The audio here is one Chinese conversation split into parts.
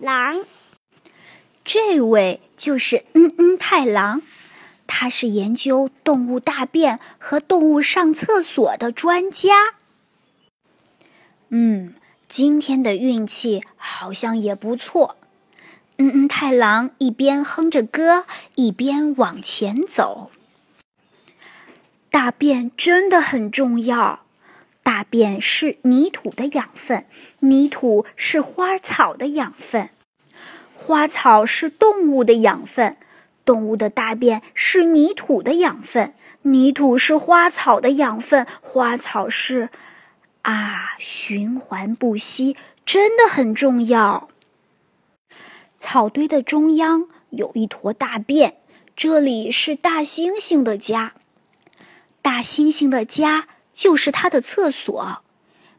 狼。这位就是嗯嗯太郎，他是研究动物大便和动物上厕所的专家。嗯，今天的运气好像也不错。嗯嗯太郎一边哼着歌，一边往前走。大便真的很重要，大便是泥土的养分，泥土是花草的养分。花草是动物的养分，动物的大便是泥土的养分，泥土是花草的养分，花草是啊，循环不息，真的很重要。草堆的中央有一坨大便，这里是大猩猩的家，大猩猩的家就是他的厕所。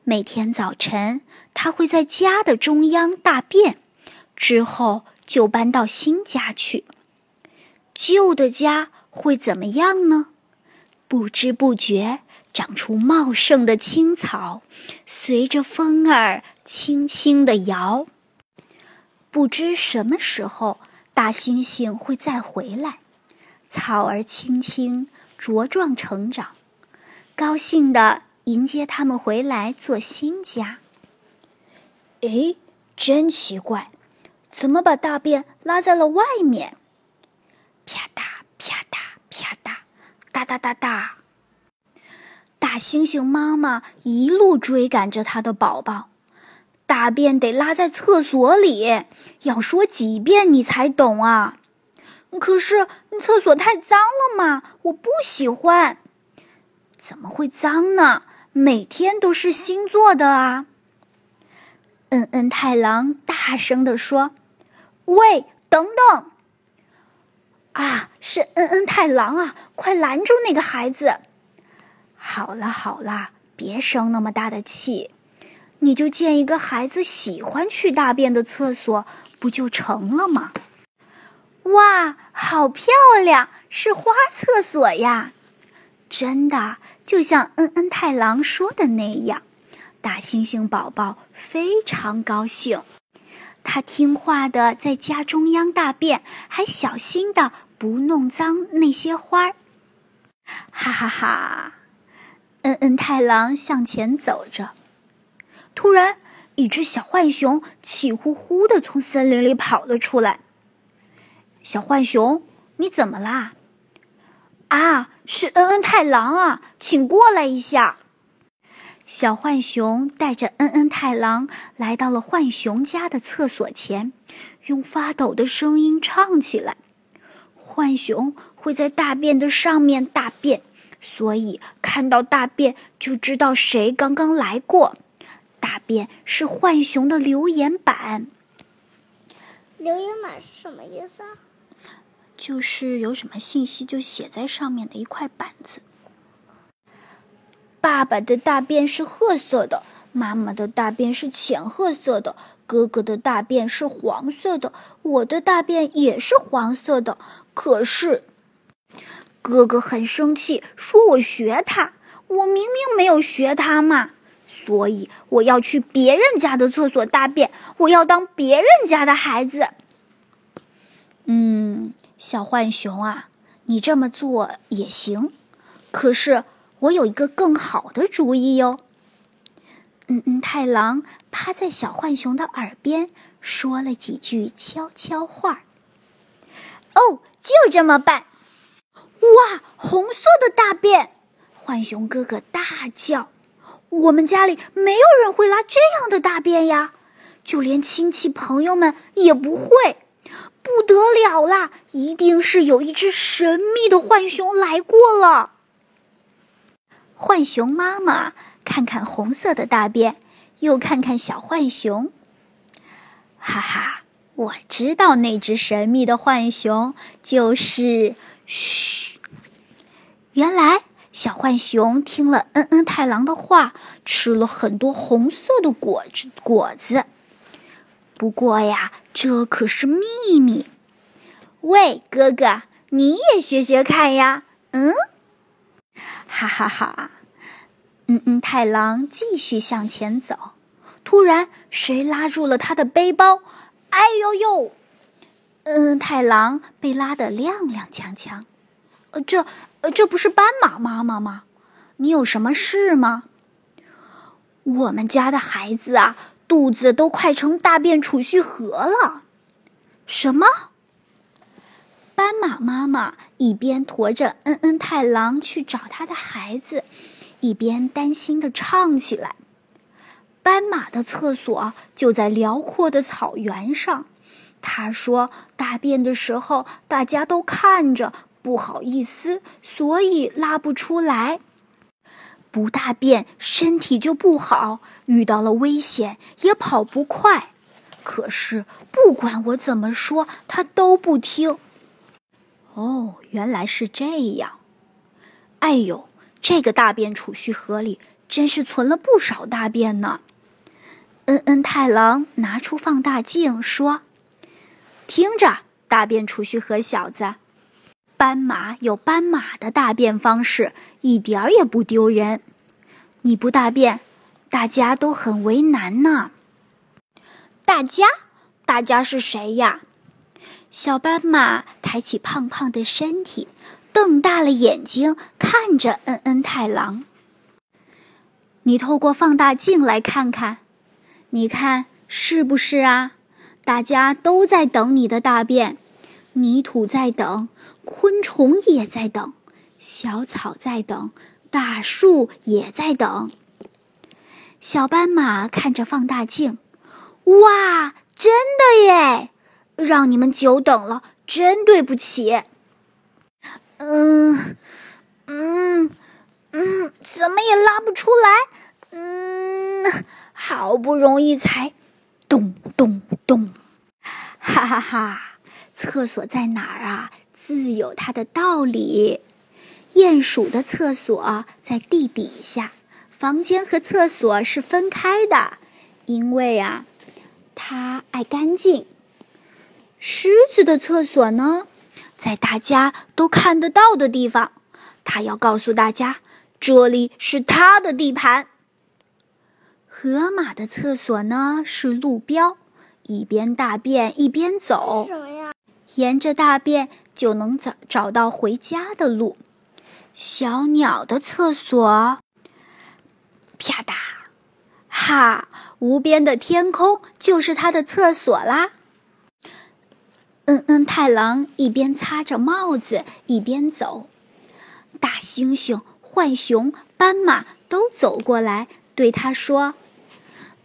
每天早晨，他会在家的中央大便。之后就搬到新家去，旧的家会怎么样呢？不知不觉长出茂盛的青草，随着风儿轻轻地摇。不知什么时候大猩猩会再回来，草儿轻轻茁壮成长，高兴地迎接他们回来做新家。哎，真奇怪！怎么把大便拉在了外面？啪嗒啪嗒啪嗒，哒哒哒哒。大猩猩妈妈一路追赶着它的宝宝，大便得拉在厕所里，要说几遍你才懂啊？可是厕所太脏了嘛，我不喜欢。怎么会脏呢？每天都是新做的啊！嗯嗯太郎大声地说。喂，等等！啊，是嗯嗯太郎啊！快拦住那个孩子！好了好了，别生那么大的气，你就建一个孩子喜欢去大便的厕所，不就成了吗？哇，好漂亮，是花厕所呀！真的，就像恩恩太郎说的那样，大猩猩宝宝非常高兴。他听话的在家中央大便，还小心的不弄脏那些花儿。哈哈哈！恩恩太郎向前走着，突然，一只小浣熊气呼呼的从森林里跑了出来。小浣熊，你怎么啦？啊，是恩恩太郎啊，请过来一下。小浣熊带着恩恩太郎来到了浣熊家的厕所前，用发抖的声音唱起来：“浣熊会在大便的上面大便，所以看到大便就知道谁刚刚来过。大便是浣熊的留言板。留言板是什么意思啊？就是有什么信息就写在上面的一块板子。”爸爸的大便是褐色的，妈妈的大便是浅褐色的，哥哥的大便是黄色的，我的大便也是黄色的。可是，哥哥很生气，说我学他，我明明没有学他嘛，所以我要去别人家的厕所大便，我要当别人家的孩子。嗯，小浣熊啊，你这么做也行，可是。我有一个更好的主意哟。嗯嗯，太郎趴在小浣熊的耳边说了几句悄悄话。哦，就这么办！哇，红色的大便！浣熊哥哥大叫：“我们家里没有人会拉这样的大便呀，就连亲戚朋友们也不会。不得了啦，一定是有一只神秘的浣熊来过了。”浣熊妈妈看看红色的大便，又看看小浣熊。哈哈，我知道那只神秘的浣熊就是……嘘，原来小浣熊听了嗯嗯太郎的话，吃了很多红色的果子果子。不过呀，这可是秘密。喂，哥哥，你也学学看呀。嗯。哈哈哈！嗯嗯，太郎继续向前走，突然谁拉住了他的背包？哎呦呦！嗯，太郎被拉得踉踉跄跄。呃，这，呃，这不是斑马妈妈吗？你有什么事吗？我们家的孩子啊，肚子都快成大便储蓄盒了。什么？斑马妈妈一边驮着恩恩太郎去找他的孩子，一边担心的唱起来。斑马的厕所就在辽阔的草原上。他说：“大便的时候大家都看着，不好意思，所以拉不出来。不大便身体就不好，遇到了危险也跑不快。可是不管我怎么说，他都不听。”哦，原来是这样。哎呦，这个大便储蓄盒里真是存了不少大便呢。恩恩太郎拿出放大镜说：“听着，大便储蓄盒小子，斑马有斑马的大便方式，一点儿也不丢人。你不大便，大家都很为难呢。大家，大家是谁呀？”小斑马抬起胖胖的身体，瞪大了眼睛看着恩恩太郎。你透过放大镜来看看。你看是不是啊？大家都在等你的大便，泥土在等，昆虫也在等，小草在等，大树也在等。小斑马看着放大镜，哇，真的耶！让你们久等了，真对不起。嗯，嗯，嗯，怎么也拉不出来。嗯。好不容易才，咚咚咚，哈哈哈！厕所在哪儿啊？自有它的道理。鼹鼠的厕所在地底下，房间和厕所是分开的，因为啊，它爱干净。狮子的厕所呢，在大家都看得到的地方，它要告诉大家，这里是它的地盘。河马的厕所呢是路标，一边大便一边走，沿着大便就能找找到回家的路。小鸟的厕所，啪嗒，哈，无边的天空就是它的厕所啦。嗯嗯，太郎一边擦着帽子一边走，大猩猩、浣熊、斑马都走过来对他说。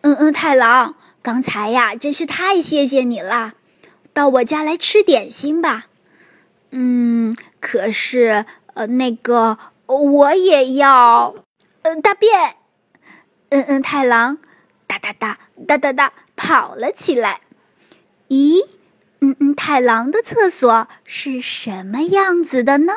嗯嗯，太郎，刚才呀，真是太谢谢你了。到我家来吃点心吧。嗯，可是呃，那个我也要，呃，大便。嗯嗯，太郎，哒哒哒哒哒哒跑了起来。咦，嗯嗯，太郎的厕所是什么样子的呢？